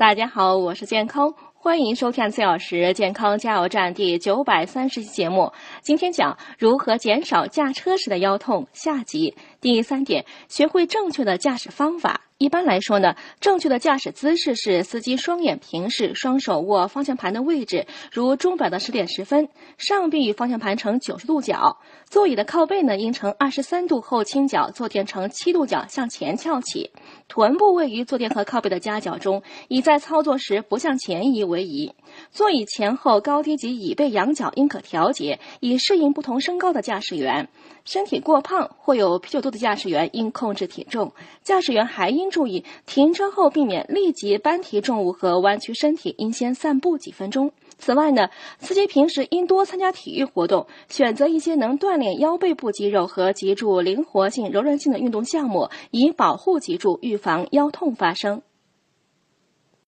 大家好，我是健康，欢迎收看四小时健康加油站第九百三十期节目。今天讲如何减少驾车时的腰痛下集。第三点，学会正确的驾驶方法。一般来说呢，正确的驾驶姿势是司机双眼平视，双手握方向盘的位置，如钟表的十点十分，上臂与方向盘呈九十度角，座椅的靠背呢应呈二十三度后倾角，坐垫呈七度角向前翘起，臀部位于坐垫和靠背的夹角中，以在操作时不向前移为宜。座椅前后高低及椅背仰角应可调节，以适应不同身高的驾驶员。身体过胖或有啤酒肚的驾驶员应控制体重。驾驶员还应注意停车后避免立即搬提重物和弯曲身体，应先散步几分钟。此外呢，司机平时应多参加体育活动，选择一些能锻炼腰背部肌肉和脊柱灵活性、柔韧性的运动项目，以保护脊柱，预防腰痛发生。